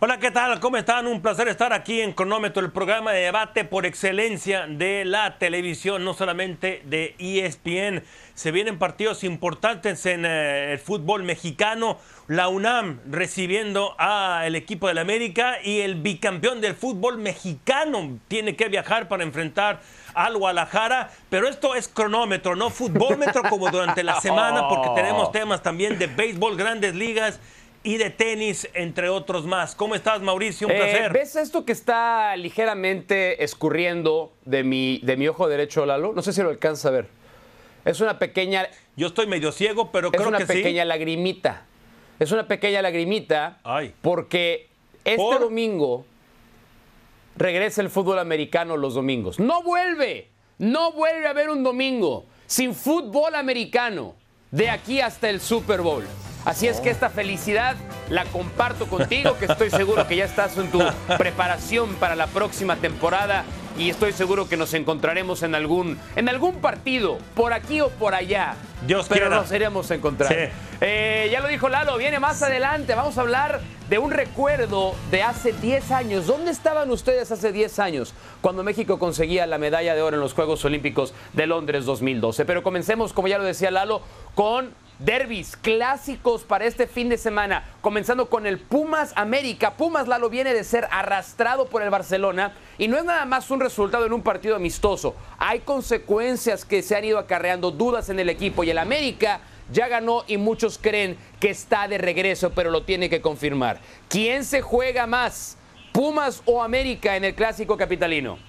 Hola, ¿qué tal? ¿Cómo están? Un placer estar aquí en Cronómetro, el programa de debate por excelencia de la televisión, no solamente de ESPN. Se vienen partidos importantes en eh, el fútbol mexicano. La UNAM recibiendo al equipo del América y el bicampeón del fútbol mexicano tiene que viajar para enfrentar al Guadalajara. Pero esto es cronómetro, no futbolmetro como durante la semana, porque tenemos temas también de béisbol, grandes ligas y de tenis, entre otros más. ¿Cómo estás, Mauricio? Un Eh, placer. ¿Ves esto que está ligeramente escurriendo de mi, de mi ojo derecho, Lalo? No sé si lo alcanza a ver. Es una pequeña, Yo estoy medio ciego, pero es creo una que pequeña sí. lagrimita. Es una pequeña lagrimita Ay. porque este ¿Por? domingo regresa el fútbol americano los domingos. No vuelve, no vuelve a haber un domingo sin fútbol americano de aquí hasta el Super Bowl. Así es que esta felicidad la comparto contigo, que estoy seguro que ya estás en tu preparación para la próxima temporada y estoy seguro que nos encontraremos en algún, en algún partido, por aquí o por allá. Dios Pero quiera. nos iremos a encontrar. Sí. Eh, ya lo dijo Lalo, viene más adelante. Vamos a hablar de un recuerdo de hace 10 años. ¿Dónde estaban ustedes hace 10 años cuando México conseguía la medalla de oro en los Juegos Olímpicos de Londres 2012? Pero comencemos, como ya lo decía Lalo, con derbis clásicos para este fin de semana. Comenzando con el Pumas América. Pumas Lalo viene de ser arrastrado por el Barcelona y no es nada más un resultado en un partido amistoso. Hay consecuencias que se han ido acarreando, dudas en el equipo y el América ya ganó y muchos creen que está de regreso, pero lo tiene que confirmar. ¿Quién se juega más? ¿Pumas o América en el clásico capitalino?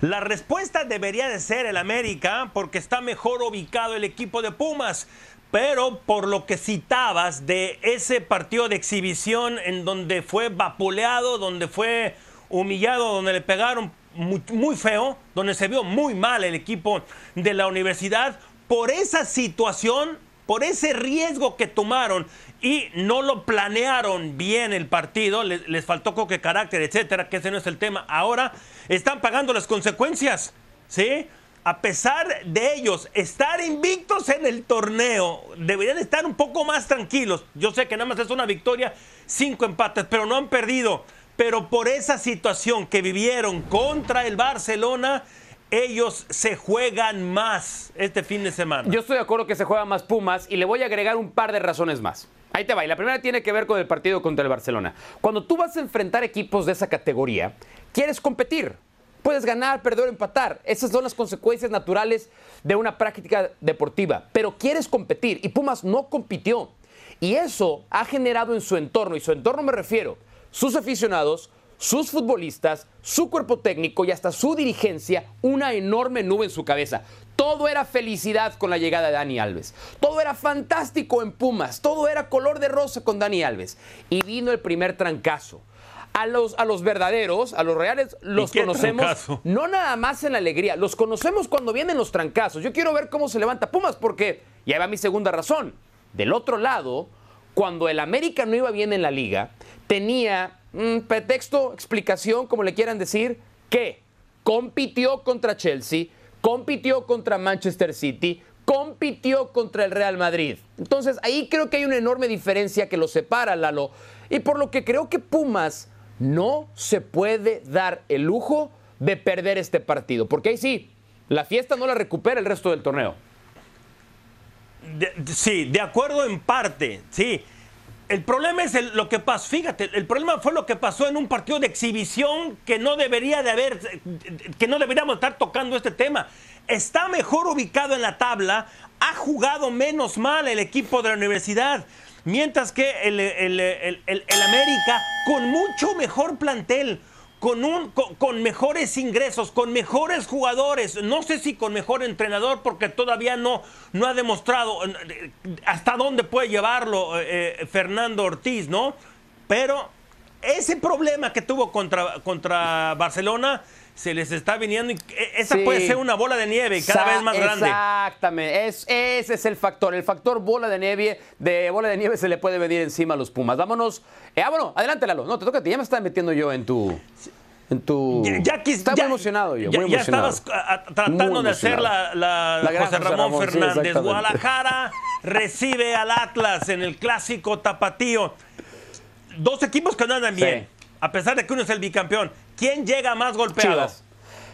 La respuesta debería de ser el América porque está mejor ubicado el equipo de Pumas. Pero por lo que citabas de ese partido de exhibición en donde fue vapuleado, donde fue humillado, donde le pegaron muy, muy feo, donde se vio muy mal el equipo de la universidad, por esa situación, por ese riesgo que tomaron y no lo planearon bien el partido, les, faltó coque carácter, etcétera, que ese no es el tema. Ahora están pagando las consecuencias, ¿sí? A pesar de ellos estar invictos en el torneo, deberían estar un poco más tranquilos. Yo sé que nada más es una victoria, cinco empates, pero no han perdido. Pero por esa situación que vivieron contra el Barcelona, ellos se juegan más este fin de semana. Yo estoy de acuerdo que se juega más Pumas y le voy a agregar un par de razones más. Ahí te va. Y la primera tiene que ver con el partido contra el Barcelona. Cuando tú vas a enfrentar equipos de esa categoría, quieres competir. Puedes ganar, perder o empatar. Esas son las consecuencias naturales de una práctica deportiva. Pero quieres competir y Pumas no compitió. Y eso ha generado en su entorno, y su entorno me refiero, sus aficionados, sus futbolistas, su cuerpo técnico y hasta su dirigencia, una enorme nube en su cabeza. Todo era felicidad con la llegada de Dani Alves. Todo era fantástico en Pumas. Todo era color de rosa con Dani Alves. Y vino el primer trancazo. A los, a los verdaderos, a los reales, los conocemos trancazo? no nada más en la alegría, los conocemos cuando vienen los trancazos. Yo quiero ver cómo se levanta Pumas porque, y ahí va mi segunda razón, del otro lado, cuando el América no iba bien en la liga, tenía pretexto, explicación, como le quieran decir, que compitió contra Chelsea, compitió contra Manchester City, compitió contra el Real Madrid. Entonces ahí creo que hay una enorme diferencia que lo separa, Lalo, y por lo que creo que Pumas no se puede dar el lujo de perder este partido, porque ahí sí, la fiesta no la recupera el resto del torneo. Sí, de acuerdo en parte, sí. El problema es lo que pasó, fíjate, el problema fue lo que pasó en un partido de exhibición que no debería de haber, que no deberíamos estar tocando este tema. Está mejor ubicado en la tabla, ha jugado menos mal el equipo de la universidad, mientras que el- el América, con mucho mejor plantel, con, un, con, mejores ingresos, con mejores jugadores, no sé si con mejor entrenador, porque todavía no, no ha demostrado eh, hasta dónde puede llevarlo eh, eh, Fernando Ortiz, ¿no? Pero ese problema que tuvo contra, contra Barcelona se les está viniendo. Y esa puede ser una bola de nieve cada vez más grande. Exactamente. Es, ese es el factor. El factor bola de nieve. De bola de nieve se le puede venir encima a los Pumas. Vámonos. Eh, vámonos. Adelante, Lalo. No, te toca a ti. Ya me estás metiendo yo en tu. En tu... Ya, Estaba muy emocionado yo. Ya, estabas tratando de hacer la, la, José Ramón, Fernández. Guadalajara recibe al Atlas en el clásico tapatío. Dos equipos que no andan bien. A pesar de que uno es el bicampeón. ¿Quién llega más golpeado? Chivas.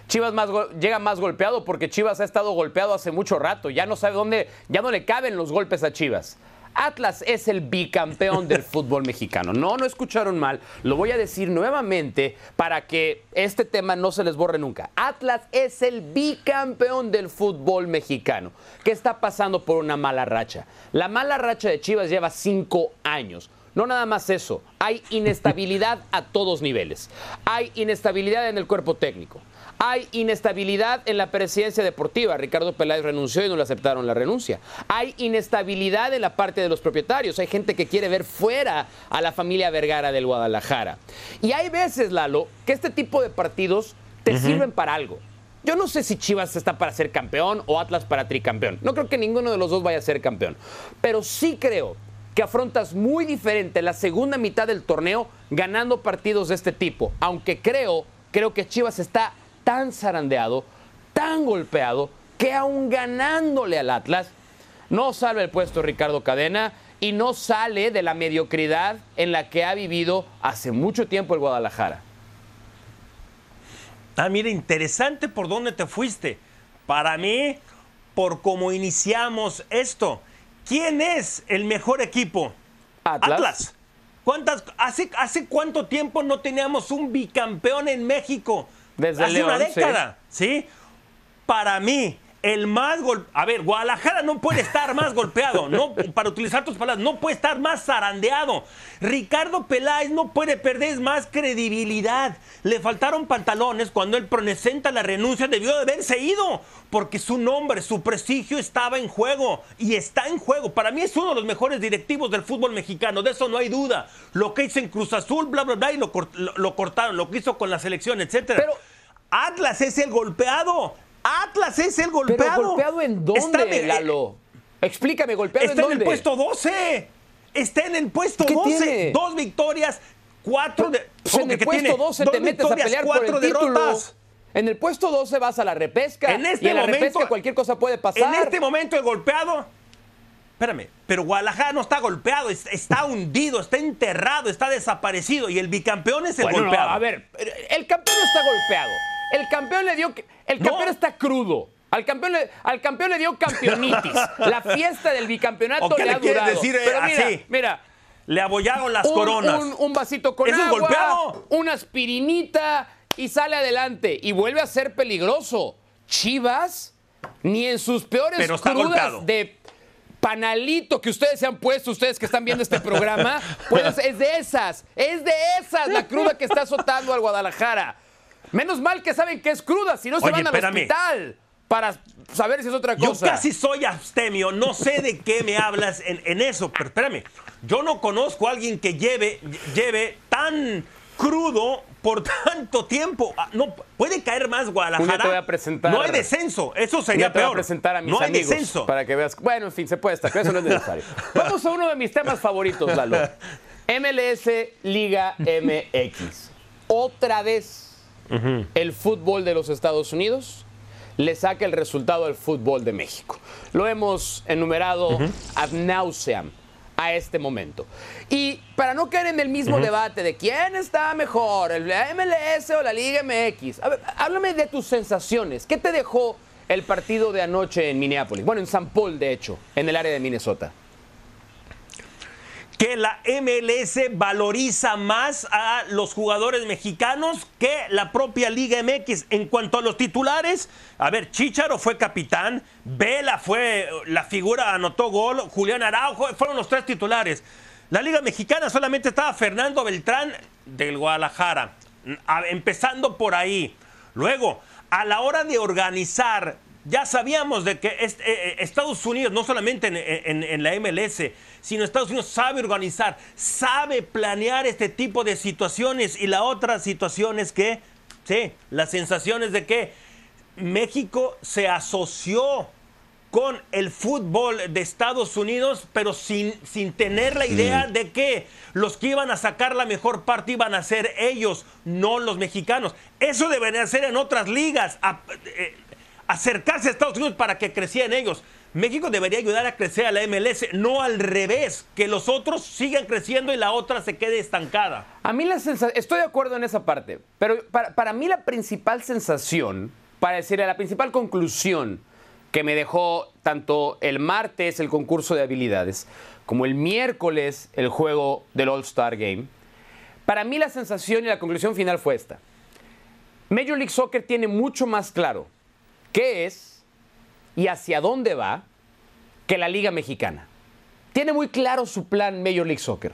Chivas más llega más golpeado porque Chivas ha estado golpeado hace mucho rato. Ya no sabe dónde, ya no le caben los golpes a Chivas. Atlas es el bicampeón del fútbol mexicano. No, no escucharon mal. Lo voy a decir nuevamente para que este tema no se les borre nunca. Atlas es el bicampeón del fútbol mexicano, que está pasando por una mala racha. La mala racha de Chivas lleva cinco años. No nada más eso, hay inestabilidad a todos niveles. Hay inestabilidad en el cuerpo técnico. Hay inestabilidad en la presidencia deportiva. Ricardo Peláez renunció y no le aceptaron la renuncia. Hay inestabilidad en la parte de los propietarios. Hay gente que quiere ver fuera a la familia Vergara del Guadalajara. Y hay veces, Lalo, que este tipo de partidos te sirven para algo. Yo no sé si Chivas está para ser campeón o Atlas para tricampeón. No creo que ninguno de los dos vaya a ser campeón. Pero sí creo que afrontas muy diferente la segunda mitad del torneo ganando partidos de este tipo. Aunque creo, creo que Chivas está tan zarandeado, tan golpeado, que aún ganándole al Atlas, no salve el puesto Ricardo Cadena y no sale de la mediocridad en la que ha vivido hace mucho tiempo el Guadalajara. Ah, mira, interesante por dónde te fuiste. Para mí, por cómo iniciamos esto ¿Quién es el mejor equipo? Atlas. ¿Cuántas, hace, ¿Hace cuánto tiempo no teníamos un bicampeón en México? Desde hace una década, ¿sí? Para mí, el más gol. A ver, Guadalajara no puede estar más golpeado, no, para utilizar tus palabras, no puede estar más zarandeado. Ricardo Peláez no puede perder más credibilidad. Le faltaron pantalones cuando él presenta la renuncia, debió de haberse ido, porque su nombre, su prestigio estaba en juego y está en juego. Para mí es uno de los mejores directivos del fútbol mexicano, de eso no hay duda. Lo que hizo en Cruz Azul, bla, bla, bla, y lo, lo cortaron, lo que hizo con la selección, etcétera. Pero Atlas es el golpeado. Atlas es el golpeado. ¿Pero golpeado en dónde, Lalo? Explícame, ¿golpeado en dónde? Está en el puesto 12. Está en el puesto 12. Dos victorias, cuatro de. Pues en el puesto 12 te metes a pelear por el título. En el puesto 12 vas a la repesca. En este y en la repesca cualquier cosa puede pasar. En este momento el golpeado. Espérame, pero Guadalajara no está golpeado, está hundido, está enterrado, está desaparecido y el bicampeón es el golpeado. a ver, el campeón no está golpeado. El campeón le dio. El campeón está crudo. Al campeón, le, al campeón le dio campeonitis. La fiesta del bicampeonato le, ha durado. Decir, Pero mira, mira, le abollaron las coronas. Un, vasito con agua, un golpeado? una aspirinita y sale adelante. Y vuelve a ser peligroso. Chivas, ni en sus peores crudas de panalito que ustedes se han puesto, ustedes que están viendo este programa, pues es de esas, es de esas la cruda que está azotando al Guadalajara. Menos mal que saben que es cruda, si no se van al hospital para saber si es otra cosa. Yo casi soy abstemio, no sé de qué me hablas en, eso, pero espérame, yo no conozco a alguien que lleve, lleve tan crudo por tanto tiempo. Ah, no puede caer más Guadalajara. te voy a presentar, no hay descenso, eso sería te peor. Voy a presentar a mis no hay amigos descenso. para que veas. Bueno, en fin, se puede estar, eso no es necesario. Vamos a uno de mis temas favoritos, Lalo. MLS Liga MX. Otra vez el fútbol de los Estados Unidos le saca el resultado al fútbol de México. Lo hemos enumerado ad nauseam a este momento. Y para no caer en el mismo debate de quién está mejor, el MLS o la Liga MX, háblame de tus sensaciones. ¿Qué te dejó el partido de anoche en Minneapolis? Bueno, en San Paul, de hecho, en el área de Minnesota que la MLS valoriza más a los jugadores mexicanos que la propia Liga MX. En cuanto a los titulares, a ver, Chicharo fue capitán, Vela fue la figura, anotó gol, Julián Araujo, fueron los tres titulares. La Liga Mexicana solamente estaba Fernando Beltrán del Guadalajara. empezando por ahí. Luego, a la hora de organizar, ya sabíamos de que eh, eh, Estados Unidos, no solamente en, la MLS, sino Estados Unidos sabe organizar, sabe planear este tipo de situaciones. Y la otra situación es que, sí, la sensación es de que México se asoció con el fútbol de Estados Unidos, pero sin, sin tener la idea mm. de que los que iban a sacar la mejor parte iban a ser ellos, no los mexicanos. Eso debería ser en otras ligas, eh, acercarse a Estados Unidos para que crecieran ellos. México debería ayudar a crecer a la MLS, no al revés, que los otros sigan creciendo y la otra se quede estancada. A mí la sensación, estoy de acuerdo en esa parte, pero para, para mí la principal sensación, para decirle la principal conclusión, que me dejó tanto el martes el concurso de habilidades como el miércoles el juego del All-Star Game. Para mí la sensación y la conclusión final fue esta. Major League Soccer tiene mucho más claro qué es y hacia dónde va que la Liga Mexicana. Tiene muy claro su plan Major League Soccer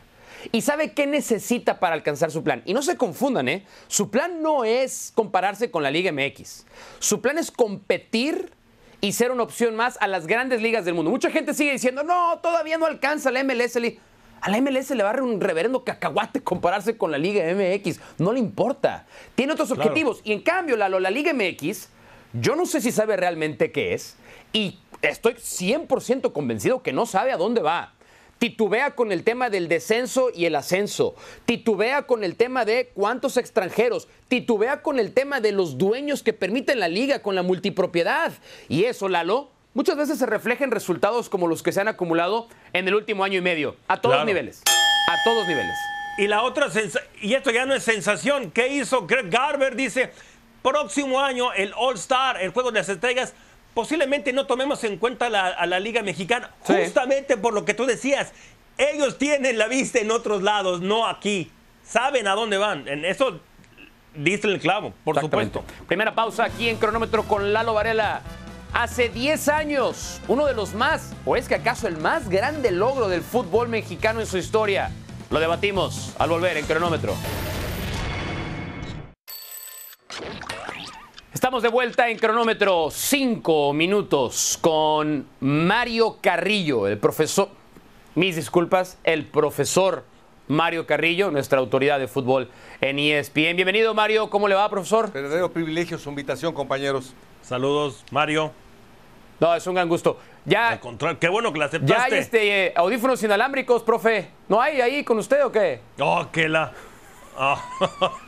y sabe qué necesita para alcanzar su plan. Y no se confundan, ¿eh? Su plan no es compararse con la Liga MX. Su plan es competir y ser una opción más a las grandes ligas del mundo. Mucha gente sigue diciendo, no, todavía no alcanza la MLS. A la MLS le va a dar un reverendo cacahuate compararse con la Liga MX. No le importa. Tiene otros objetivos. Y en cambio, la, la Liga MX, yo no sé si sabe realmente qué es. Y estoy 100% convencido que no sabe a dónde va titubea con el tema del descenso y el ascenso, titubea con el tema de cuántos extranjeros, titubea con el tema de los dueños que permiten la liga con la multipropiedad. Y eso, Lalo, muchas veces se refleja en resultados como los que se han acumulado en el último año y medio, a todos niveles, a todos niveles. Y la otra, y esto ya no es sensación, ¿qué hizo Greg Garber? Dice, próximo año el All Star, el Juego de las Estrellas, posiblemente no tomemos en cuenta a la Liga Mexicana, justamente por lo que tú decías. Ellos tienen la vista en otros lados, no aquí. Saben a dónde van. En eso dice el clavo, por supuesto. Primera pausa aquí en cronómetro con Lalo Varela. Hace 10 años, uno de los más, o es que acaso el más grande logro del fútbol mexicano en su historia. Lo debatimos al volver en cronómetro. Estamos de vuelta en cronómetro, cinco minutos con Mario Carrillo, el profesor, mis disculpas, el profesor Mario Carrillo, nuestra autoridad de fútbol en ESPN. Bienvenido Mario, ¿cómo le va, profesor? Verdadero privilegio su invitación, compañeros. Saludos, Mario. No, es un gran gusto. Ya, qué bueno que la aceptaste. Ya hay este, eh, audífonos inalámbricos, profe. ¿No hay ahí con usted o qué? Oh, que la... Oh.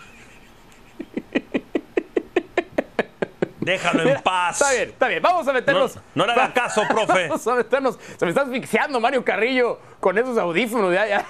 Déjalo en paz. Está bien, está bien. Vamos a meternos. No, le haga caso, profe. Vamos a meternos. Se me está asfixiando Mario Carrillo con esos audífonos. Ya, ya.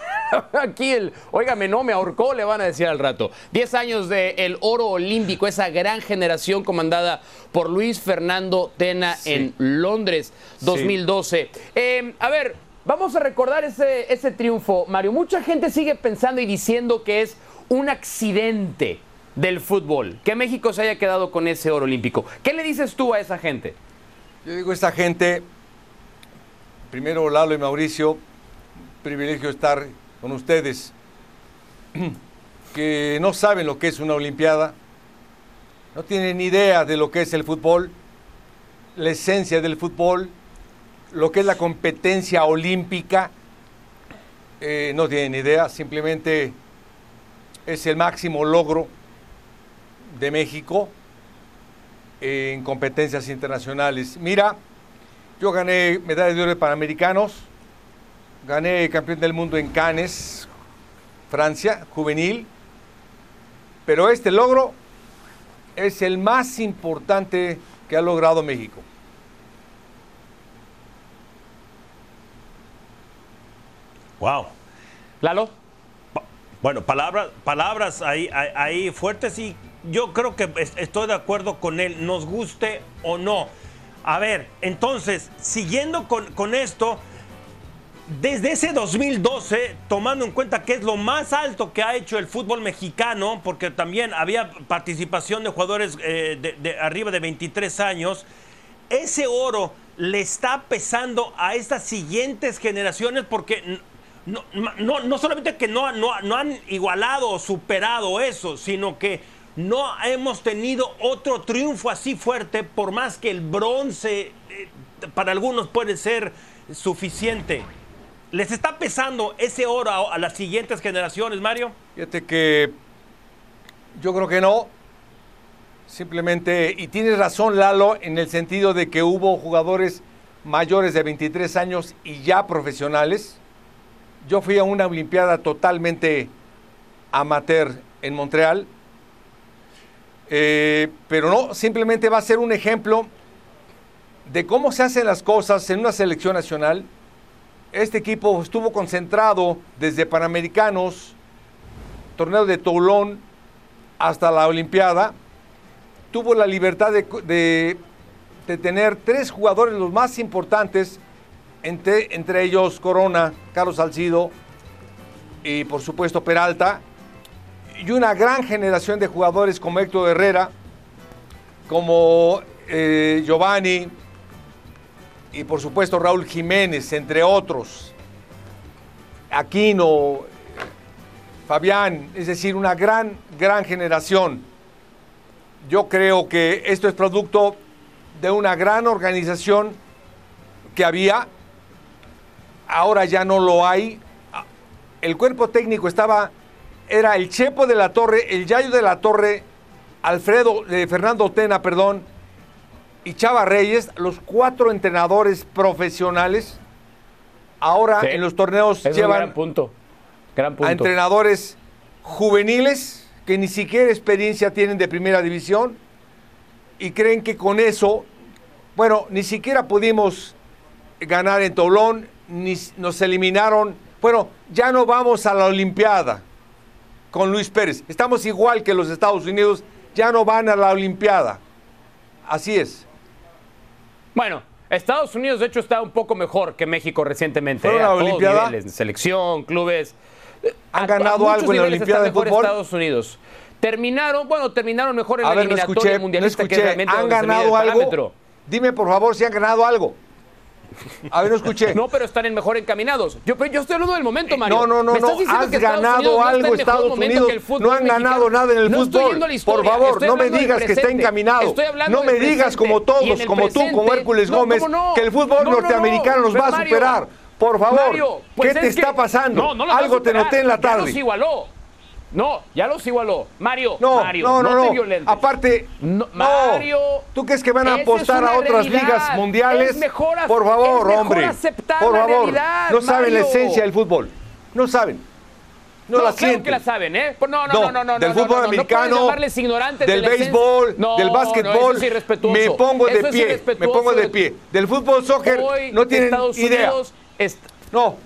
Aquí el, óigame, no me ahorcó, le van a decir al rato. Diez años del el oro olímpico, esa gran generación comandada por Luis Fernando Tena en Londres, 2012. Em, a ver, vamos a recordar ese, ese triunfo, Mario. Mucha gente sigue pensando y diciendo que es un accidente del fútbol, que México se haya quedado con ese oro olímpico. ¿Qué le dices tú a esa gente? Yo digo a esta gente, primero Lalo y Mauricio, privilegio estar con ustedes, que no saben lo que es una Olimpiada, no tienen idea de lo que es el fútbol, la esencia del fútbol, lo que es la competencia olímpica, eh, no tienen idea, simplemente es el máximo logro de México en competencias internacionales. Mira, yo gané medalla de oro de Panamericanos, gané campeón del mundo en Cannes, Francia, juvenil, pero este logro es el más importante que ha logrado México. Wow. Lalo. Bueno, palabras, palabras ahí, ahí fuertes y yo creo que estoy de acuerdo con él, nos guste o no. A ver, entonces, siguiendo con, esto, desde ese 2012, tomando en cuenta que es lo más alto que ha hecho el fútbol mexicano, porque también había participación de jugadores eh, de, arriba de 23 años, ese oro le está pesando a estas siguientes generaciones porque no, no, no solamente que no, no, no han igualado o superado eso, sino que no hemos tenido otro triunfo así fuerte, por más que el bronce eh, para algunos puede ser suficiente. ¿Les está pesando ese oro a, a las siguientes generaciones, Mario? Fíjate que yo creo que no. Simplemente, y tienes razón Lalo, en el sentido de que hubo jugadores mayores de 23 años y ya profesionales. Yo fui a una Olimpiada totalmente amateur en Montreal, eh, pero no, simplemente va a ser un ejemplo de cómo se hacen las cosas en una selección nacional. Este equipo estuvo concentrado desde Panamericanos, torneo de Toulon, hasta la Olimpiada. Tuvo la libertad de, de, de tener tres jugadores los más importantes, entre, entre ellos Corona, Carlos Salcido y por supuesto Peralta, y una gran generación de jugadores como Héctor Herrera, como eh, Giovanni y por supuesto Raúl Jiménez, entre otros, Aquino, Fabián, es decir, una gran, gran generación. Yo creo que esto es producto de una gran organización que había, ahora ya no lo hay. El cuerpo técnico estaba, era el Chepo de la Torre, el Yayo de la Torre, Alfredo, eh, Fernando Tena, perdón, y Chava Reyes, los cuatro entrenadores profesionales. Ahora Sí. en los torneos Es llevan gran punto. Gran punto. a entrenadores juveniles que ni siquiera experiencia tienen de primera división y creen que con eso, bueno, ni siquiera pudimos ganar en Toulon, ni nos eliminaron. Bueno, ya no vamos a la Olimpiada con Luis Pérez. Estamos igual que los Estados Unidos, ya no van a la Olimpiada. Así es. Bueno, Estados Unidos de hecho está un poco mejor que México recientemente. ¿Fueron ¿eh? a la Olimpiada? niveles, selección, clubes. Eh, ¿Han a- ganado algo en la Olimpiada de fútbol? Estados Unidos. Terminaron, bueno, terminaron mejor en A la ver, no eliminatoria no mundialista que realmente ¿Han ganado algo? Dime por favor si han ganado algo. A ver, no escuché. No, pero están en mejor encaminados. Yo, yo estoy hablando del momento, Mario. No, no, no, ¿Me estás diciendo Has que ganado Unidos no está algo Estados Unidos. No han mexicano? ganado nada en el No fútbol. la historia, Por favor, estoy no me digas que está encaminado. Estoy No me digas como todos, como tú, como Hércules No, Gómez, que el fútbol No, no, no. norteamericano nos va a superar. Por favor, Mario, pues ¿qué te está pasando? Algo te noté en la tarde. igualó. No, ya los igualó. Mario, No, Mario, no, no, te no. violentes. Aparte, No. Mario, ¿Tú crees que van a apostar a otras realidad. ligas mundiales? Es mejor Por favor, mejor hombre. Por favor. realidad, no saben la esencia del fútbol. No saben. No, No, la claro sienten. que la saben, ¿eh? No, no, no, no, no. del no, fútbol no, no, no americano, del béisbol, No, del básquetbol. me pongo de pie, me pongo de pie. Del fútbol soccer no tienen Estados idea. No,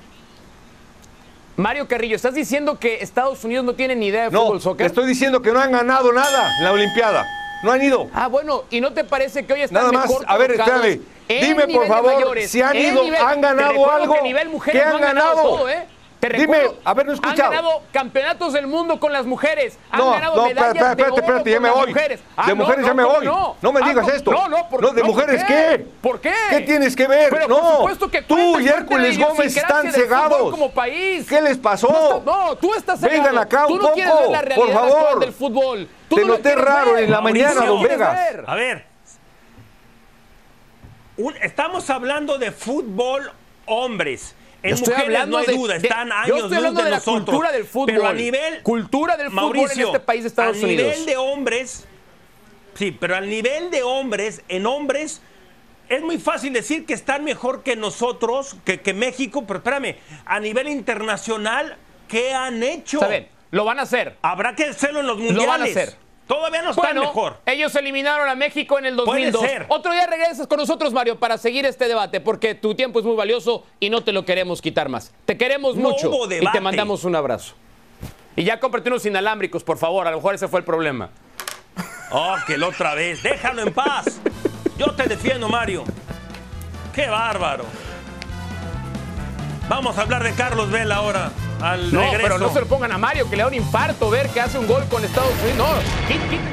Mario Carrillo, ¿estás diciendo que Estados Unidos no tiene ni idea de no, fútbol te soccer? estoy diciendo que no han ganado nada en la Olimpiada. No han ido. Ah, bueno, ¿y no te parece que hoy están Nada más, mejor a ver, espérame. Dime, por favor, mayores, si han ido, nivel- han ganado algo. Que nivel mujeres ¿Qué no han ganado? todo, ¿eh? Te Dime, recuerdo, a ver, no he escuchado. Han ganado campeonatos del mundo con las mujeres. Han No, ganado no, medallas espérate, espérate, de oro espérate, ya con me las voy. mujeres. Ah, De no, mujeres no, ya me ¿cómo voy. No, No me Ah, digas esto. No, no, ¿por, No, ¿de no, ¿por mujeres qué? ¿Por qué? ¿Qué tienes que ver? Pero no. por supuesto que Tú y Hércules Gómez están cegados. como país. ¿Qué les pasó? No, está- no, tú estás cegado. Vengan acá Tú un no quieres ver poco, la por realidad favor. actual del fútbol. Tú Te noté raro ver. en la mañana, don Vegas. A ver, estamos hablando de fútbol hombres. En Yo estoy mujeres hablando no hay de- duda, de- están yo años estoy hablando de la nosotros. cultura del fútbol. Pero a nivel Cultura del fútbol en este país de Estados a Unidos. nivel de hombres, sí, pero al nivel de hombres, en hombres es muy fácil decir que están mejor que nosotros, que, que México, pero espérame, a nivel internacional, ¿qué han hecho? Está bien, lo van a hacer. Habrá que hacerlo en los mundiales. van a hacer. Todavía no están Bueno, mejor. ellos eliminaron a México en el Puede 2002. ser. Otro día regresas con nosotros, Mario, para seguir este debate, porque tu tiempo es muy valioso y no te lo queremos quitar más. Te queremos No mucho hubo y te mandamos un abrazo. Y ya cómprate unos inalámbricos, por favor. A lo mejor ese fue el problema. Oh, que la otra vez. Déjalo en paz. Yo te defiendo, Mario. Qué bárbaro. Vamos a hablar de Carlos Vela ahora. Al No, regreso. pero no se lo pongan a Mario, que le da un infarto ver que hace un gol con Estados Unidos. No,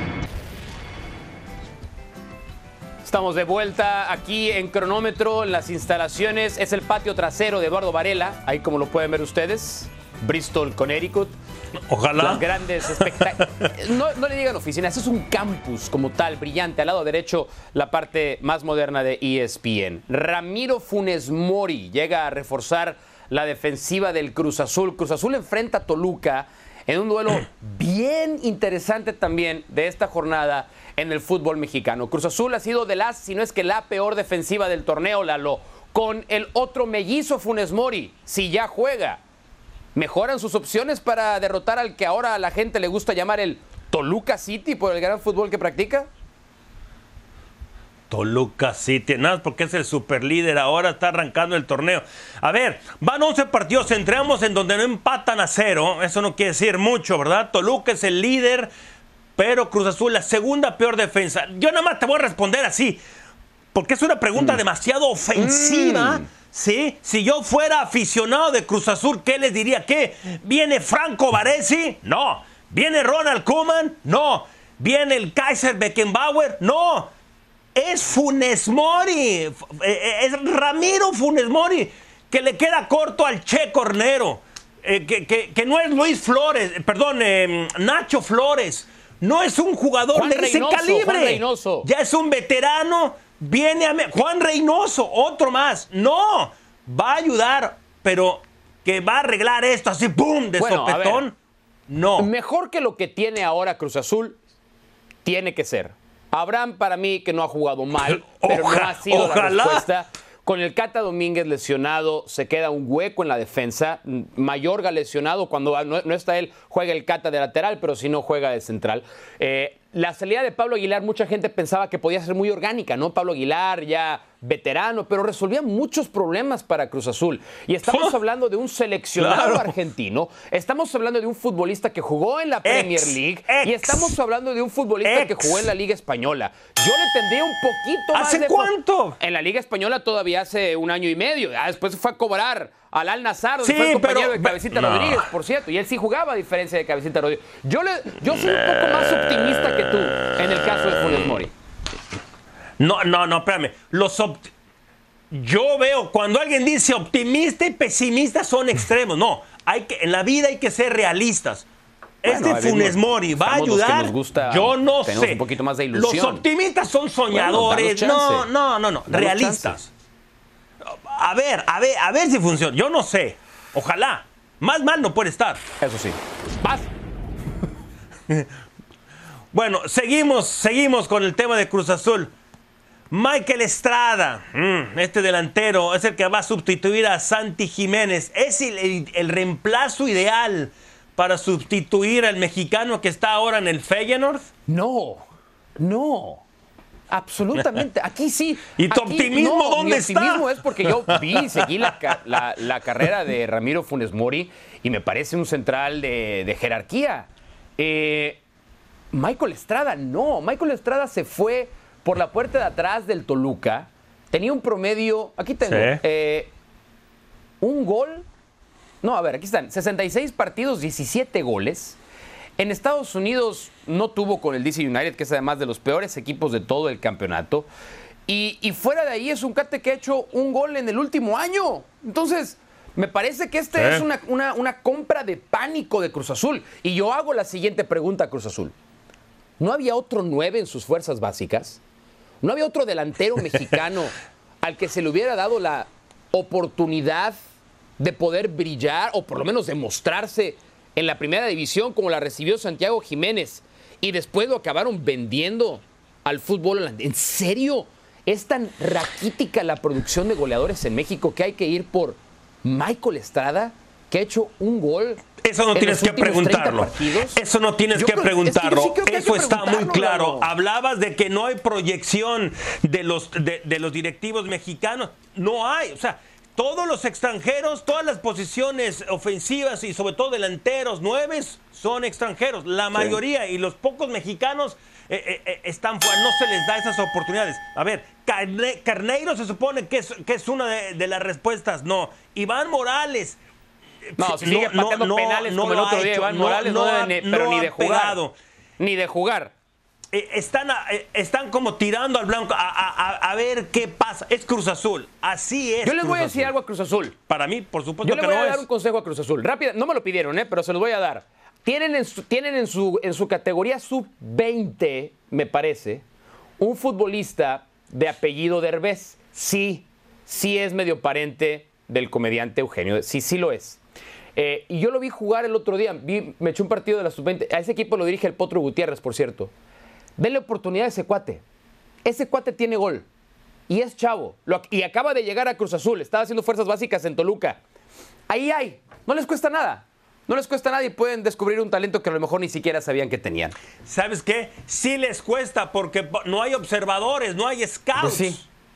Estamos de vuelta aquí en cronómetro, en las instalaciones. Es el patio trasero de Eduardo Varela, ahí como lo pueden ver ustedes. Bristol, Connecticut. Ojalá. Las grandes espectáculos. No, no le digan oficinas, es un campus como tal, brillante. Al lado derecho, la parte más moderna de ESPN. Ramiro Funes Mori llega a reforzar la defensiva del Cruz Azul. Cruz Azul enfrenta a Toluca en un duelo bien interesante también de esta jornada en el fútbol mexicano. Cruz Azul ha sido de las, si no es que la peor defensiva del torneo, Lalo, con el otro mellizo Funes Mori, si ya juega. ¿Mejoran sus opciones para derrotar al que ahora a la gente le gusta llamar el Toluca City por el gran fútbol que practica? Toluca City, nada más porque es el superlíder, ahora está arrancando el torneo. A ver, van 11 partidos, entramos en donde no empatan a cero, eso no quiere decir mucho, ¿verdad? Toluca es el líder, pero Cruz Azul la segunda peor defensa. Yo nada más te voy a responder así, porque es una pregunta demasiado ofensiva. ¿Sí? Si yo fuera aficionado de Cruz Azul, ¿qué les diría? ¿Qué? ¿Viene Franco Baresi? No. ¿Viene Ronald Koeman? No. ¿Viene el Kaiser Beckenbauer? No. Es Funes Mori. F- eh, Es Ramiro Funes Mori. Que le queda corto al Che Cornero. Eh, que, que- que no es Luis Flores. eh, Perdón, eh, Nacho Flores. No es un jugador Juan de ese Reynoso, calibre. Juan Reynoso. Ya es un veterano. Viene a. Juan Reynoso, otro más. No. Va a ayudar, pero que va a arreglar esto así, ¡pum! de Bueno, ver. sopetón. No. Mejor que lo que tiene ahora Cruz Azul, tiene que ser. Abraham para mí que no ha jugado mal, pero Oja- no ha sido la respuesta. Con el Cata Domínguez lesionado, se queda un hueco en la defensa. Mayorga lesionado, cuando no, no está él, juega el Cata de lateral, pero si no juega de central. Eh, la salida de Pablo Aguilar, mucha gente pensaba que podía ser muy orgánica, ¿no? Pablo Aguilar ya veterano, pero resolvía muchos problemas para Cruz Azul. Y estamos hablando de un seleccionado Claro. argentino, estamos hablando de un futbolista que jugó en la Ex, Premier League y estamos hablando de un futbolista que jugó en la Liga Española. Yo le tendría un poquito más ¿Hace de... cuánto? En la Liga Española todavía hace un año y medio. Ya después fue a cobrar al Al Nazar, donde Sí, fue el compañero pero- de Cabecita no. Rodríguez, por cierto. Y él sí jugaba a diferencia de Cabecita Rodríguez. Yo, le, yo soy un poco más optimista que tú en el caso de Funes Mori. No, no, no, espérame. Los opt- Yo veo, cuando alguien dice optimista y pesimista son extremos. No, hay que, en la vida hay que ser realistas. Bueno, este Funes Mori va a los ayudar. nos gusta- yo no tenemos sé. un poquito más de Los ilusión. optimistas son soñadores. Bueno, no, no, no, no. Realistas. A ver, a ver, a ver si funciona. Yo no sé. Ojalá. Más mal no puede estar. Eso sí. Vas. Bueno, seguimos, seguimos con el tema de Cruz Azul. Michael Estrada, mm, este delantero, es el que va a sustituir a Santi Jiménez. Es el, el- el reemplazo ideal para sustituir al mexicano que está ahora en el Feyenoord. No, no. Absolutamente. Aquí sí. ¿Y tu aquí- optimismo no, dónde mi está? optimismo es porque yo vi seguí la, la- la carrera de Ramiro Funes Mori y me parece un central de, de jerarquía. Eh, Michael Estrada, no. Michael Estrada se fue por la puerta de atrás del Toluca. Tenía un promedio. Aquí tengo. Sí. eh, un gol. No, a ver, aquí están. 66 partidos, 17 goles. En Estados Unidos no tuvo con el DC United, que es además de los peores equipos de todo el campeonato. Y, y fuera de ahí es un cate que ha hecho un gol en el último año. Entonces, me parece que este Sí. es una, una- una compra de pánico de Cruz Azul. Y yo hago la siguiente pregunta a Cruz Azul. ¿No había otro nueve en sus fuerzas básicas? ¿No había otro delantero mexicano al que se le hubiera dado la oportunidad de poder brillar o por lo menos demostrarse en la primera división como la recibió Santiago Jiménez y después lo acabaron vendiendo al fútbol holandés? ¿En serio? ¿Es tan raquítica la producción de goleadores en México que hay que ir por Michael Estrada, que ha hecho un gol? Eso no en tienes los que últimos 30 preguntarlo. Eso no tienes Yo que creo- es que yo sí preguntarlo. que Eso que está muy claro. Hablabas de que no hay proyección de los, de, de los directivos mexicanos. No hay. O sea, todos los extranjeros, todas las posiciones ofensivas y sobre todo delanteros, nueves, son extranjeros. La mayoría y los pocos mexicanos eh, eh, eh, están fuera. No se les da esas oportunidades. A ver, Carne- Carneiro se supone que es, que es una de, de las respuestas. No. Iván Morales. No, si No, sigue pateando no, penales no como el lo otro día, hecho, Iván no- Morales no, no debe ha- ni- pero no ni de jugar. pegado. Ni de jugar. Eh, están, eh, están como tirando al blanco a, ver qué pasa. Es Cruz Azul. Así es. Yo les voy a decir algo a Cruz Azul. Para mí, por supuesto Yo que le voy a dar un consejo a Cruz Azul. Rápido, no me lo pidieron, ¿eh? pero se los voy a dar. Tienen en su, tienen en su, en su categoría sub-20, me parece, un futbolista de apellido Derbez. Sí, sí es medio parente del comediante Eugenio. Sí, sí lo es. Eh, y yo lo vi jugar el otro día. me eché un partido de la sub-20. A ese equipo lo dirige el Potro Gutiérrez, por cierto. Denle oportunidad a ese cuate. Ese cuate tiene gol. Y es chavo. y acaba de llegar a Cruz Azul. Estaba haciendo fuerzas básicas en Toluca. Ahí hay. No les cuesta nada. No les cuesta nada y pueden descubrir un talento que a lo mejor ni siquiera sabían que tenían. ¿Sabes qué? Sí les cuesta porque no hay observadores, no hay scouts. Pues sí,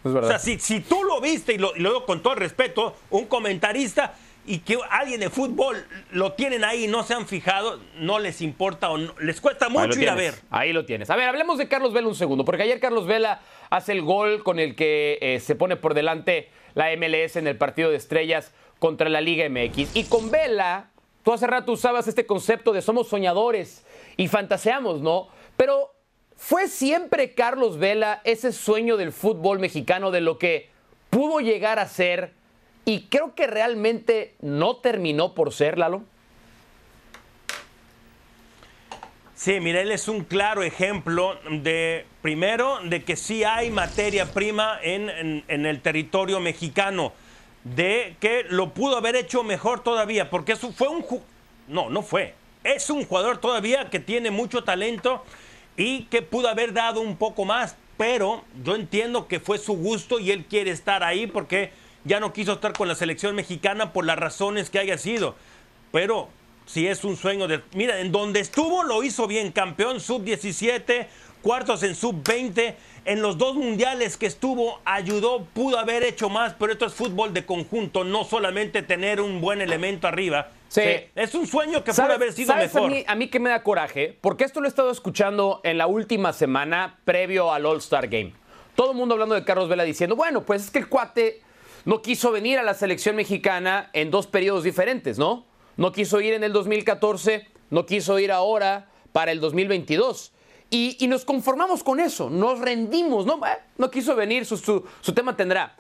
es verdad. O sea, si, tú lo viste, y lo, y lo digo con todo el respeto, un comentarista y que alguien de fútbol lo tienen ahí y no se han fijado, no les importa o no, les cuesta mucho ir a ver. Ahí lo tienes. A ver, hablemos de Carlos Vela un segundo, porque ayer Carlos Vela hace el gol con el que eh, se pone por delante la MLS en el partido de estrellas contra la Liga MX. Y con Vela, tú hace rato usabas este concepto de somos soñadores y fantaseamos, ¿no? Pero fue siempre Carlos Vela ese sueño del fútbol mexicano de lo que pudo llegar a ser y creo que realmente no terminó por ser, Lalo. Sí, mira, él es un claro ejemplo de, primero, de que sí hay materia prima en, el territorio mexicano, de que lo pudo haber hecho mejor todavía, porque eso fue un... No, no fue. Es un jugador todavía que tiene mucho talento y que pudo haber dado un poco más, pero yo entiendo que fue su gusto y él quiere estar ahí porque ya no quiso estar con la selección mexicana por las razones que haya sido. Pero si es un sueño de... Mira, en donde estuvo lo hizo bien, campeón sub-17, cuartos en sub-20, en los dos mundiales que estuvo ayudó, pudo haber hecho más, pero esto es fútbol de conjunto, no solamente tener un buen elemento arriba. Sí. Es un sueño que puede haber sido mejor. A mí, a mí que me da coraje, porque esto lo he estado escuchando en la última semana previo al All-Star Game. Todo el mundo hablando de Carlos Vela diciendo, bueno, pues es que el cuate no quiso venir a la selección mexicana en dos periodos diferentes, ¿no? No quiso ir en el 2014, no quiso ir ahora para el 2022. Y, nos conformamos con eso, nos rendimos, ¿no? no quiso venir, su, su tema tendrá.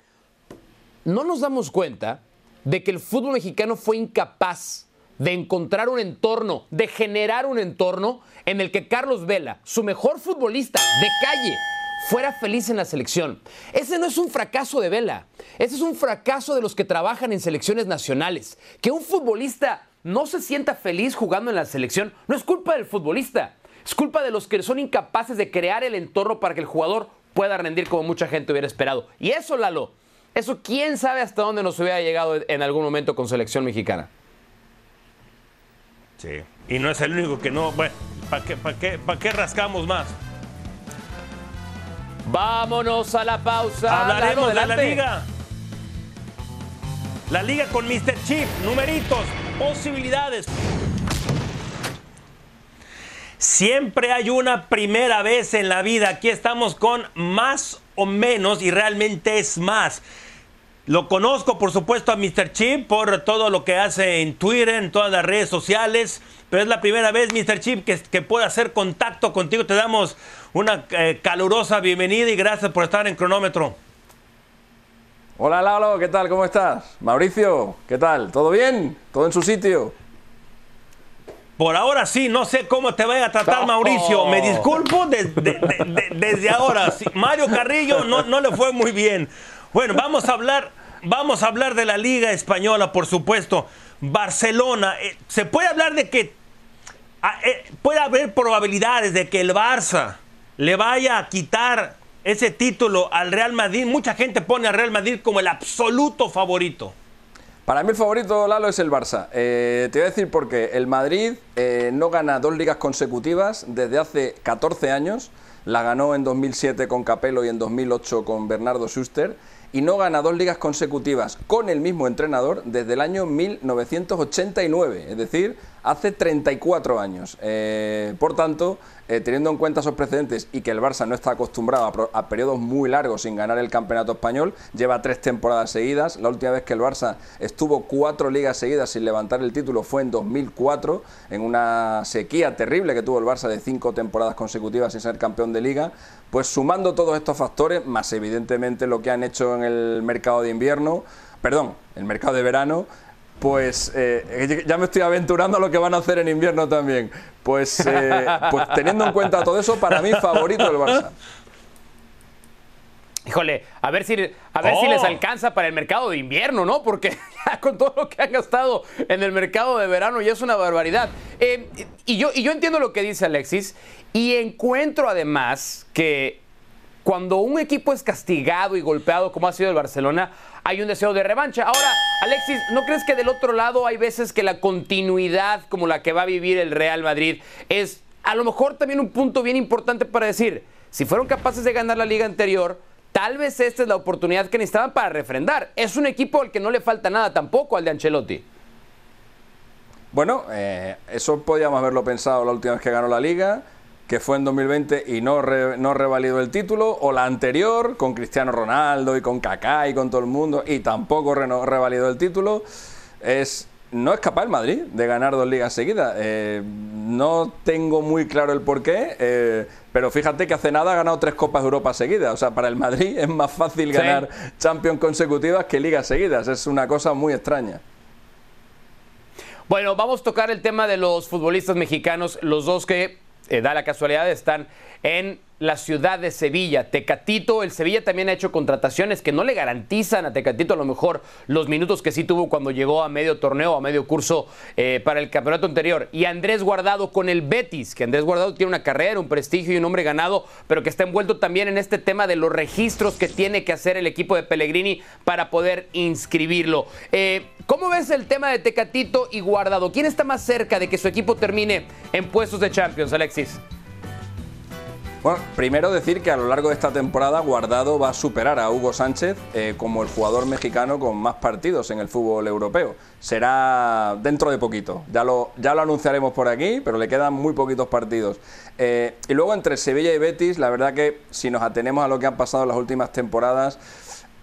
No nos damos cuenta de que el fútbol mexicano fue incapaz de encontrar un entorno, de generar un entorno en el que Carlos Vela, su mejor futbolista de calle, fuera feliz en la selección. Ese no es un fracaso de Vela, ese es un fracaso de los que trabajan en selecciones nacionales. Que un futbolista no se sienta feliz jugando en la selección no es culpa del futbolista, es culpa de los que son incapaces de crear el entorno para que el jugador pueda rendir como mucha gente hubiera esperado. Y eso, Lalo, eso quién sabe hasta dónde nos hubiera llegado en algún momento con selección mexicana. Sí, y no es el único que no. Bueno, ¿para qué, qué, qué rascamos más? Vámonos a la pausa. Hablaremos de la liga. La liga con Mr. Chip, numeritos, posibilidades. Siempre hay una primera vez en la vida. Aquí estamos con más o menos y realmente es más. Lo conozco, por supuesto, a Mr. Chip por todo lo que hace en Twitter, en todas las redes sociales. Pero es la primera vez, Mr. Chip, que, que puede hacer contacto contigo. Te damos una eh, calurosa bienvenida y gracias por estar en cronómetro. Hola Lalo, ¿qué tal? ¿Cómo estás? Mauricio, ¿qué tal? ¿Todo bien? ¿Todo en su sitio? Por ahora sí, no sé cómo te vaya a tratar Mauricio. Me disculpo desde ahora. Mario Carrillo no, no, le fue muy bien. Bueno, vamos a hablar, vamos a hablar de la Liga Española, por supuesto. Barcelona. Eh, se puede hablar de que puede haber probabilidades de que el Barça le vaya a quitar ese título al Real Madrid. Mucha gente pone al Real Madrid como el absoluto favorito. Para mí el favorito, Lalo, es el Barça. Eh, te voy a decir por qué. El Madrid eh, no gana dos ligas consecutivas desde hace 14 años. La ganó en 2007 con Capello y en 2008 con Bernardo Schuster. Y no gana dos ligas consecutivas con el mismo entrenador desde el año 1989. Es decir, hace 34 años. Eh, por tanto, eh, teniendo en cuenta esos precedentes y que el Barça no está acostumbrado a, periodos muy largos sin ganar el campeonato español, lleva tres temporadas seguidas. La última vez que el Barça estuvo cuatro ligas seguidas sin levantar el título fue en 2004, en una sequía terrible que tuvo el Barça de cinco temporadas consecutivas sin ser campeón de liga. Pues sumando todos estos factores, más evidentemente lo que han hecho en el mercado de invierno, perdón, el mercado de verano, pues eh, ya me estoy aventurando a lo que van a hacer en invierno también. Pues, eh, pues teniendo en cuenta todo eso, para mí favorito el Barça. Híjole, a ver si, a ver si les oh. alcanza para el mercado de invierno, ¿no? Porque ya con todo lo que han gastado en el mercado de verano ya es una barbaridad. Eh, y, yo, y yo entiendo lo que dice Alexis y encuentro además que cuando un equipo es castigado y golpeado como ha sido el Barcelona, hay un deseo de revancha. Ahora, Alexis, ¿no crees que del otro lado hay veces que la continuidad como la que va a vivir el Real Madrid es a lo mejor también un punto bien importante para decir, si fueron capaces de ganar la liga anterior, tal vez esta es la oportunidad que necesitaban para refrendar. Es un equipo al que no le falta nada tampoco al de Ancelotti. Bueno, eh, eso podíamos haberlo pensado la última vez que ganó la liga que fue en 2020 y no, no revalidó el título, o la anterior, con Cristiano Ronaldo y con Kaká y con todo el mundo, y tampoco revalidó el título, es no es capaz el Madrid de ganar dos ligas seguidas. Eh, no tengo muy claro el porqué, eh, pero fíjate que hace nada ha ganado tres Copas de Europa seguidas. O sea, para el Madrid es más fácil ganar Champions consecutivas que ligas seguidas. Es una cosa muy extraña. Bueno, vamos a tocar el tema de los futbolistas mexicanos, los dos que eh, da la casualidad, están en la ciudad de Sevilla. Tecatito, el Sevilla también ha hecho contrataciones que no le garantizan a Tecatito a lo mejor los minutos que sí tuvo cuando llegó a medio torneo, a medio curso eh, para el campeonato anterior. Y Andrés Guardado con el Betis, que Andrés Guardado tiene una carrera, un prestigio y un nombre ganado, pero que está envuelto también en este tema de los registros que tiene que hacer el equipo de Pellegrini para poder inscribirlo. Eh, ¿Cómo ves el tema de Tecatito y Guardado? ¿Quién está más cerca de que su equipo termine en puestos de Champions, Alexis? Bueno, primero decir que a lo largo de esta temporada Guardado va a superar a Hugo Sánchez eh, como el jugador mexicano con más partidos en el fútbol europeo. Será dentro de poquito, ya lo, ya lo anunciaremos por aquí, pero le quedan muy poquitos partidos. Eh, y luego entre Sevilla y Betis, la verdad que si nos atenemos a lo que han pasado en las últimas temporadas,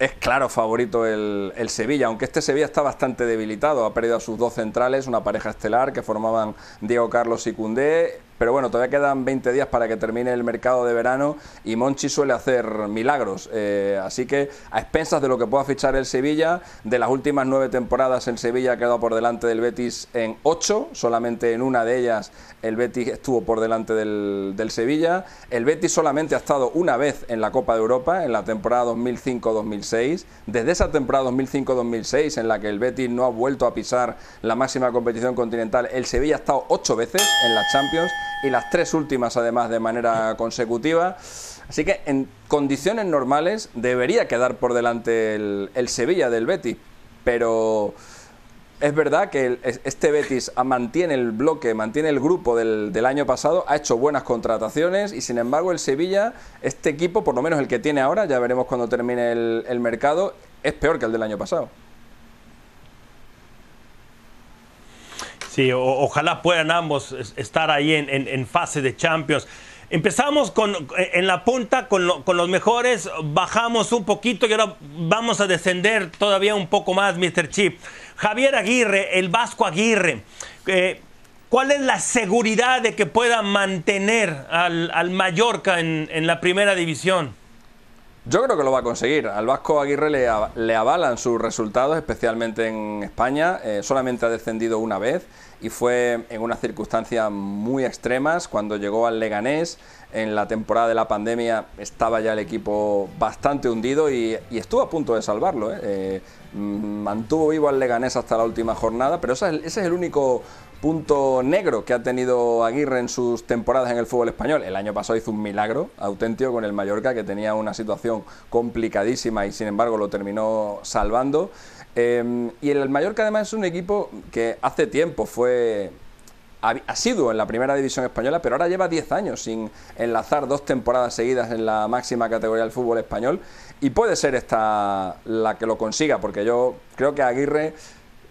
es claro favorito el, el, Sevilla, aunque este Sevilla está bastante debilitado. Ha perdido a sus dos centrales, una pareja estelar que formaban Diego Carlos y Cundé. Pero bueno, todavía quedan 20 días para que termine el mercado de verano y Monchi suele hacer milagros. Eh, así que a expensas de lo que pueda fichar el Sevilla, de las últimas nueve temporadas el Sevilla ha quedado por delante del Betis en ocho, solamente en una de ellas el Betis estuvo por delante del, del Sevilla. El Betis solamente ha estado una vez en la Copa de Europa, en la temporada 2005-2006. Desde esa temporada 2005-2006, en la que el Betis no ha vuelto a pisar la máxima competición continental, el Sevilla ha estado ocho veces en la Champions y las tres últimas además de manera consecutiva. Así que en condiciones normales debería quedar por delante el, Sevilla del Betis, pero es verdad que este Betis mantiene el bloque, mantiene el grupo del, año pasado, ha hecho buenas contrataciones y sin embargo el Sevilla, este equipo, por lo menos el que tiene ahora, ya veremos cuando termine el mercado, es peor que el del año pasado. Sí, ojalá puedan ambos estar ahí en, fase de Champions. Empezamos con, en la punta con, los mejores, bajamos un poquito y ahora vamos a descender todavía un poco más, Mr. Chip. Javier Aguirre, el Vasco Aguirre, eh, ¿cuál es la seguridad de que pueda mantener al, Mallorca en, la primera división? Yo creo que lo va a conseguir. Al Vasco Aguirre le, avalan sus resultados, especialmente en España. Eh, solamente ha descendido una vez y fue en unas circunstancias muy extremas. Cuando llegó al Leganés, en la temporada de la pandemia, estaba ya el equipo bastante hundido y, estuvo a punto de salvarlo. ¿eh? Eh, mantuvo vivo al Leganés hasta la última jornada, pero ese es el único punto negro que ha tenido Aguirre en sus temporadas en el fútbol español. El año pasado hizo un milagro auténtico con el Mallorca, que tenía una situación complicadísima y sin embargo lo terminó salvando. Em, y el Mallorca además es un equipo que hace tiempo fue ha sido en la primera división española, pero ahora lleva 10 años sin enlazar dos temporadas seguidas en la máxima categoría del fútbol español y puede ser esta la que lo consiga, porque yo creo que Aguirre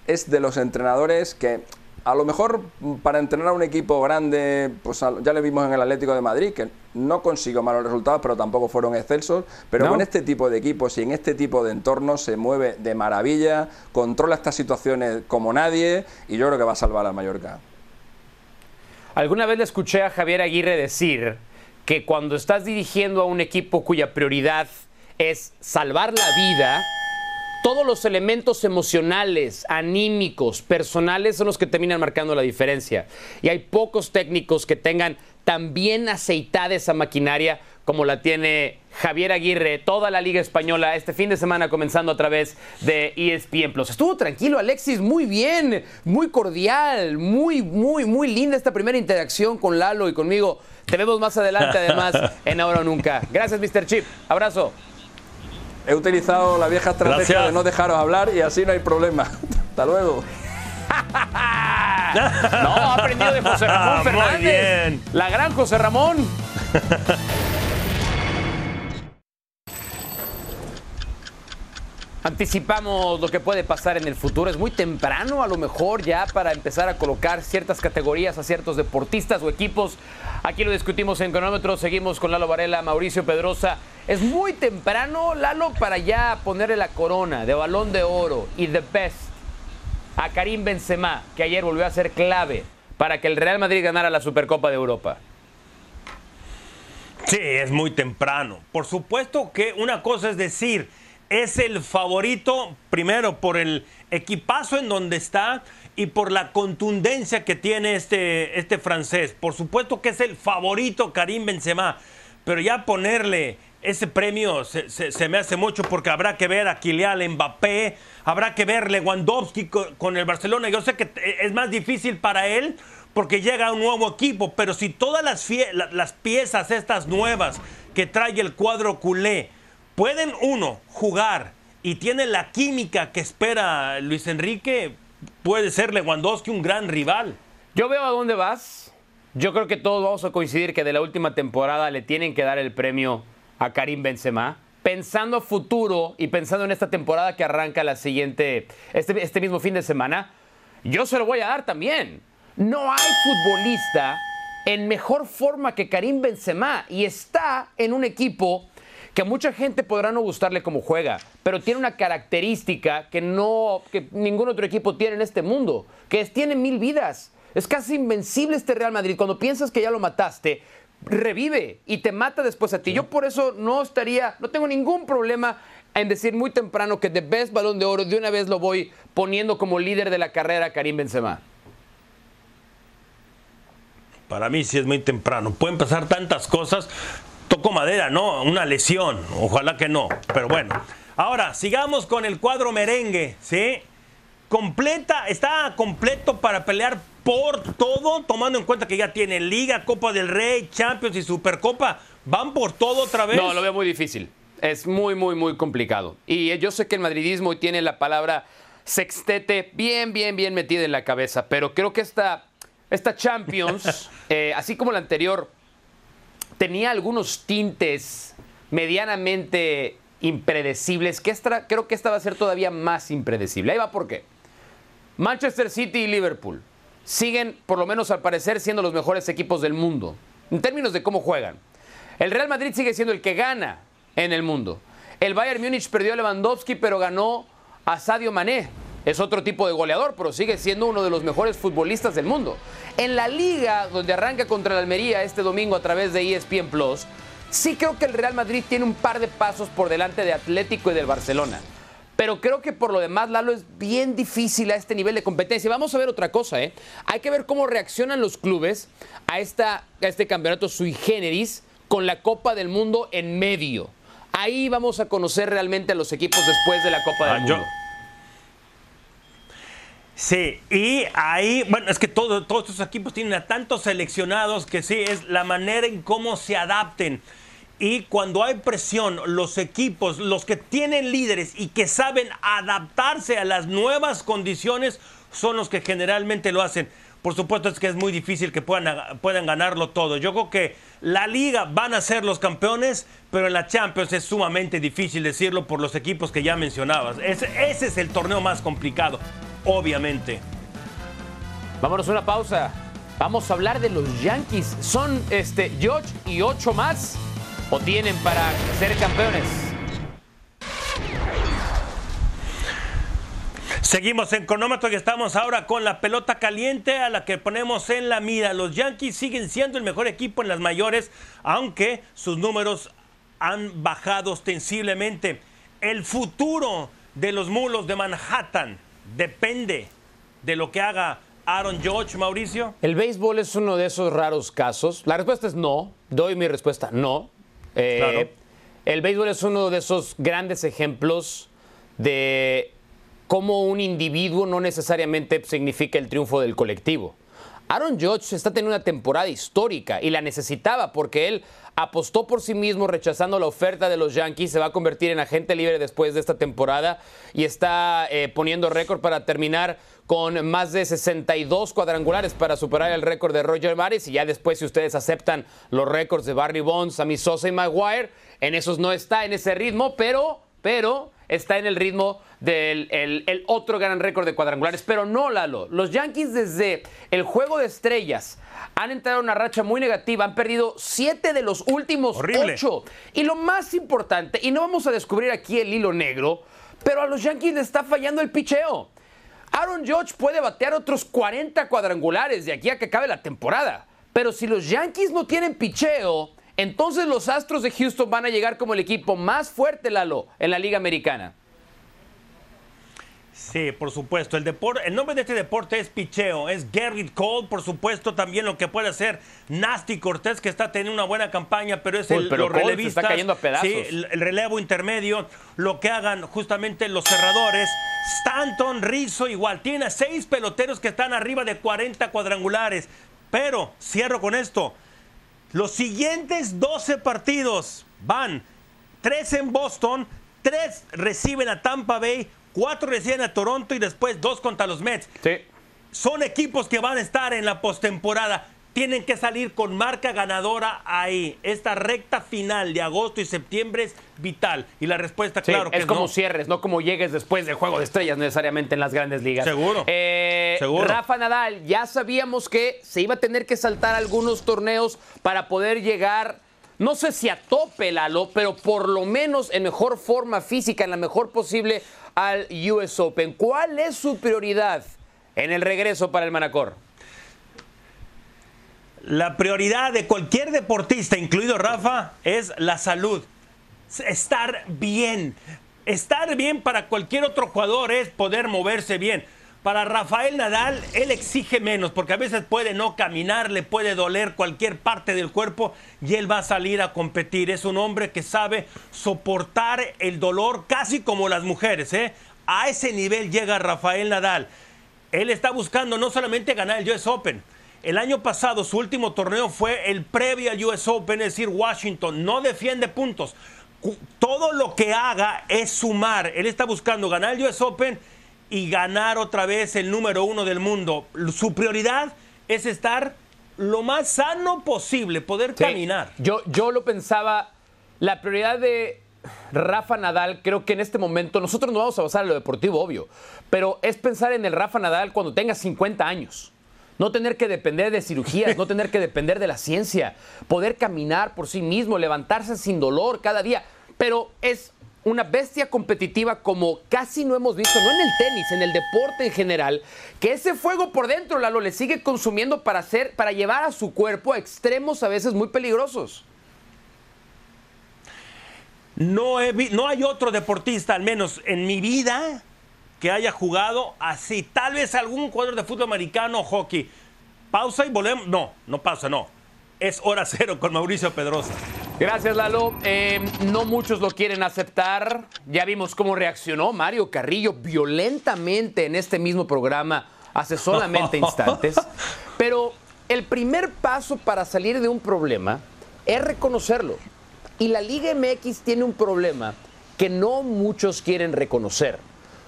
es de los entrenadores que a lo mejor mm, para entrenar a un equipo grande, pues ya le vimos en el Atlético de Madrid, que no consiguió malos resultados, pero tampoco fueron excelsos. Pero con este tipo de equipos y en este tipo de entornos se mueve de maravilla, controla estas situaciones como nadie y yo creo que va a salvar al Mallorca. Alguna vez le escuché a Javier Aguirre decir que cuando estás dirigiendo a un equipo cuya prioridad es salvar la vida, todos los elementos emocionales, anímicos, personales son los que terminan marcando la diferencia. Y hay pocos técnicos que tengan tan bien aceitada esa maquinaria como la tiene Javier Aguirre, toda la Liga Española, este fin de semana comenzando a través de ESPN. Estuvo tranquilo, Alexis, muy bien, muy cordial, muy, muy, muy linda esta primera interacción con Lalo y conmigo. Te vemos más adelante, además, en Ahora o Nunca. Gracias, Mr. Chip. Abrazo. He utilizado la vieja estrategia de no dejaros hablar y así no hay problema. Hasta luego. no, ha aprendido de José Ramón Fernández. Muy bien. La gran José Ramón. Anticipamos lo que puede pasar en el futuro. Es muy temprano a lo mejor ya para empezar a colocar ciertas categorías a ciertos deportistas o equipos. Aquí lo discutimos en cronómetro. Seguimos con Lalo Varela, Mauricio Pedrosa. Es muy temprano, Lalo, para ya ponerle la corona de balón de oro y the best a Karim Benzema, que ayer volvió a ser clave para que el Real Madrid ganara la Supercopa de Europa. Sí, es muy temprano. Por supuesto que una cosa es decir es el favorito, primero por el equipazo en donde está y por la contundencia que tiene este, este francés. Por supuesto que es el favorito Karim Benzema, pero ya ponerle ese premio se, me hace mucho porque habrá que ver a Kylian Mbappé, habrá que ver Lewandowski con, el Barcelona. Yo sé que es más difícil para él porque llega a un nuevo equipo, pero si todas las, las piezas estas nuevas que trae el cuadro culé, pueden uno jugar y tiene la química que espera Luis Enrique, puede ser Lewandowski un gran rival. Yo veo a dónde vas. Yo creo que todos vamos a coincidir que de la última temporada le tienen que dar el premio a Karim Benzema. Pensando futuro y pensando en esta temporada que arranca la siguiente, este, este mismo fin de semana, yo se lo voy a dar también. No hay futbolista en mejor forma que Karim Benzema y está en un equipo que a mucha gente podrá no gustarle como juega, pero tiene una característica que no que ningún otro equipo tiene en este mundo, que es tiene mil vidas. Es casi invencible este Real Madrid. Cuando piensas que ya lo mataste, revive y te mata después a ti. Yo por eso no estaría, no tengo ningún problema en decir muy temprano que de best balón de oro de una vez lo voy poniendo como líder de la carrera Karim Benzema. Para mí sí es muy temprano. Pueden pasar tantas cosas, tocó madera, ¿no? Una lesión, ojalá que no, pero bueno. Ahora, sigamos con el cuadro merengue, ¿sí? Completa, está completo para pelear por todo, tomando en cuenta que ya tiene Liga, Copa del Rey, Champions y Supercopa. ¿Van por todo otra vez? No, lo veo muy difícil. Es muy, muy, muy complicado. Y yo sé que el madridismo tiene la palabra sextete bien, bien, bien metida en la cabeza, pero creo que esta, esta Champions, eh, así como la anterior, tenía algunos tintes medianamente impredecibles, que creo que esta va a ser todavía más impredecible. Ahí va por qué. Manchester City y Liverpool siguen, por lo menos al parecer, siendo los mejores equipos del mundo, en términos de cómo juegan. El Real Madrid sigue siendo el que gana en el mundo. El Bayern Múnich perdió a Lewandowski, pero ganó a Sadio Mané. Es otro tipo de goleador, pero sigue siendo uno de los mejores futbolistas del mundo. En la liga, donde arranca contra la Almería este domingo a través de ESPN Plus, sí creo que el Real Madrid tiene un par de pasos por delante de Atlético y del Barcelona. Pero creo que por lo demás, Lalo, es bien difícil a este nivel de competencia. Vamos a ver otra cosa, ¿eh? Hay que ver cómo reaccionan los clubes a, esta, a este campeonato sui generis con la Copa del Mundo en medio. Ahí vamos a conocer realmente a los equipos después de la Copa del ah, Mundo. Sí, y ahí, bueno, es que todos estos equipos tienen a tantos seleccionados que sí, es la manera en cómo se adapten. Y cuando hay presión, los equipos, los que tienen líderes y que saben adaptarse a las nuevas condiciones, son los que generalmente lo hacen. Por supuesto es que es muy difícil que puedan, puedan ganarlo todo. Yo creo que la liga van a ser los campeones, pero en la Champions es sumamente difícil decirlo por los equipos que ya mencionabas. ese es el torneo más complicado obviamente. Vámonos a una pausa. Vamos a hablar de los Yankees. ¿Son este, George y ocho más? ¿O tienen para ser campeones? Seguimos en cronómetro y estamos ahora con la pelota caliente a la que ponemos en la mira. Los Yankees siguen siendo el mejor equipo en las mayores, aunque sus números han bajado ostensiblemente. El futuro de los mulos de Manhattan depende de lo que haga Aaron George, Mauricio. El béisbol es uno de esos raros casos. La respuesta es no. Doy mi respuesta no. Eh, Claro. El béisbol es uno de esos grandes ejemplos de cómo un individuo no necesariamente significa el triunfo del colectivo. Aaron Judge está teniendo una temporada histórica y la necesitaba porque él apostó por sí mismo rechazando la oferta de los Yankees, se va a convertir en agente libre después de esta temporada y está eh, poniendo récord para terminar con más de 62 cuadrangulares para superar el récord de Roger Maris y ya después si ustedes aceptan los récords de Barry Bonds, Sammy Sosa y Maguire, en esos no está en ese ritmo, pero, pero está en el ritmo del el- el otro gran récord de cuadrangulares. Pero no, Lalo. Los Yankees desde el juego de estrellas han entrado en una racha muy negativa. Han perdido siete de los últimos Horrible. ocho. Y lo más importante, y no vamos a descubrir aquí el hilo negro, pero a los Yankees les está fallando el picheo. Aaron Judge puede batear otros 40 cuadrangulares de aquí a que acabe la temporada. Pero si los Yankees no tienen picheo, entonces los Astros de Houston van a llegar como el equipo más fuerte, Lalo, en la Liga Americana. Sí, por supuesto. El, depor- el nombre de este deporte es picheo. Es Garrett Cole, por supuesto, también lo que puede hacer Nasty Cortés, que está teniendo una buena campaña, pero es Uy, el, pero los relevistas. está cayendo a pedazos. Sí, el, el relevo intermedio, lo que hagan justamente los cerradores. Stanton, Rizzo, igual. Tiene a seis peloteros que están arriba de 40 cuadrangulares. Pero, cierro con esto. Los siguientes 12 partidos van 3 en Boston, 3 reciben a Tampa Bay, 4 reciben a Toronto y después 2 contra los Mets. Sí. Son equipos que van a estar en la postemporada. Tienen que salir con marca ganadora ahí. Esta recta final de agosto y septiembre es vital. Y la respuesta, Sí, claro que es como no. cierres, no como llegues después del juego de estrellas necesariamente en las grandes ligas. Seguro. Eh, Seguro. Rafa Nadal, ya sabíamos que se iba a tener que saltar algunos torneos para poder llegar, no sé si a tope, Lalo, pero por lo menos en mejor forma física, en la mejor posible al US Open. ¿Cuál es su prioridad en el regreso para el Manacor? La prioridad de cualquier deportista, incluido Rafa, es la salud. Estar bien. Estar bien para cualquier otro jugador es poder moverse bien. Para Rafael Nadal, él exige menos, porque a veces puede no caminar, le puede doler cualquier parte del cuerpo y él va a salir a competir. Es un hombre que sabe soportar el dolor casi como las mujeres. ¿eh? A ese nivel llega Rafael Nadal. Él está buscando no solamente ganar el US Open. El año pasado su último torneo fue el previo al US Open, es decir, Washington. No defiende puntos. Todo lo que haga es sumar. Él está buscando ganar el US Open y ganar otra vez el número uno del mundo. Su prioridad es estar lo más sano posible, poder Sí. caminar. Yo, yo lo pensaba, la prioridad de Rafa Nadal, creo que en este momento, nosotros no vamos a basar en lo deportivo, obvio, pero es pensar en el Rafa Nadal cuando tenga 50 años. No tener que depender de cirugías, no tener que depender de la ciencia, poder caminar por sí mismo, levantarse sin dolor cada día. Pero es una bestia competitiva como casi no hemos visto, no en el tenis, en el deporte en general, que ese fuego por dentro, Lalo, le sigue consumiendo para hacer, para llevar a su cuerpo a extremos a veces muy peligrosos. No, he no hay otro deportista, al menos en mi vida, que haya jugado así. Tal vez algún jugador de fútbol americano o hockey. Pausa y volvemos. No, no pausa, no. Es hora cero con Mauricio Pedrosa. Gracias, Lalo. Eh, no muchos lo quieren aceptar. Ya vimos cómo reaccionó Mario Carrillo violentamente en este mismo programa hace solamente instantes. Pero el primer paso para salir de un problema es reconocerlo. Y la Liga MX tiene un problema que no muchos quieren reconocer.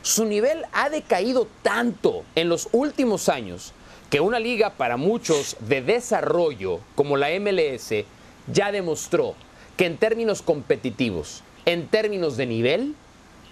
Su nivel ha decaído tanto en los últimos años que una liga para muchos de desarrollo como la MLS ya demostró que en términos competitivos, en términos de nivel,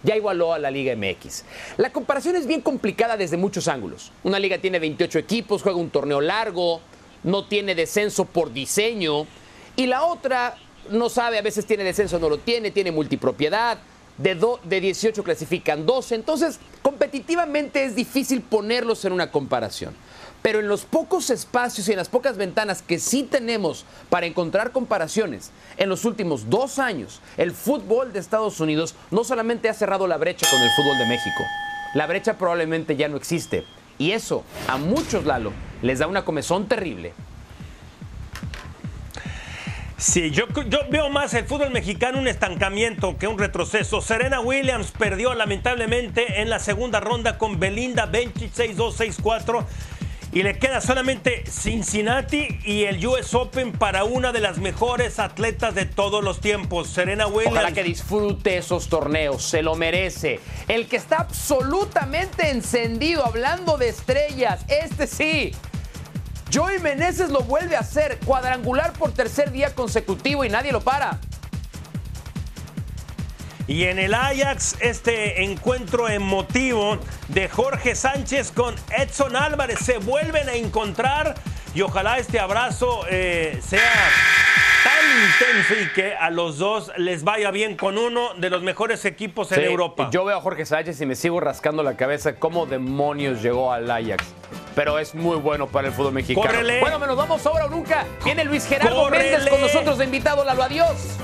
ya igualó a la Liga MX. La comparación es bien complicada desde muchos ángulos. Una liga tiene 28 equipos, juega un torneo largo, no tiene descenso por diseño, y la otra no sabe, a veces tiene descenso, no lo tiene, tiene multipropiedad, de, de 18 clasifican 12, entonces competitivamente es difícil ponerlos en una comparación. Pero en los pocos espacios y en las pocas ventanas que sí tenemos para encontrar comparaciones, en los últimos dos años, el fútbol de Estados Unidos no solamente ha cerrado la brecha con el fútbol de México, la brecha probablemente ya no existe. Y eso a muchos, Lalo, les da una comezón terrible Sí, yo, yo, veo más el fútbol mexicano un estancamiento que un retroceso. Serena Williams perdió lamentablemente en la segunda ronda con Belinda 26-2-6-4 y le queda solamente Cincinnati y el US Open para una de las mejores atletas de todos los tiempos, Serena Williams. Ojalá que disfrute esos torneos, se lo merece. El que está absolutamente encendido hablando de estrellas, este sí. Joey Meneses lo vuelve a hacer, cuadrangular por tercer día consecutivo y nadie lo para. Y en el Ajax, este encuentro emotivo de Jorge Sánchez con Edson Álvarez se vuelven a encontrar y ojalá este abrazo eh, sea tan intenso y que a los dos les vaya bien con uno de los mejores equipos en Europa. Yo veo a Jorge Sánchez y me sigo rascando la cabeza cómo demonios llegó al Ajax pero es muy bueno para el fútbol mexicano. Bueno, nos vamos ahora o nunca. Viene Luis Gerardo Méndez con nosotros de invitado. Lalo, adiós.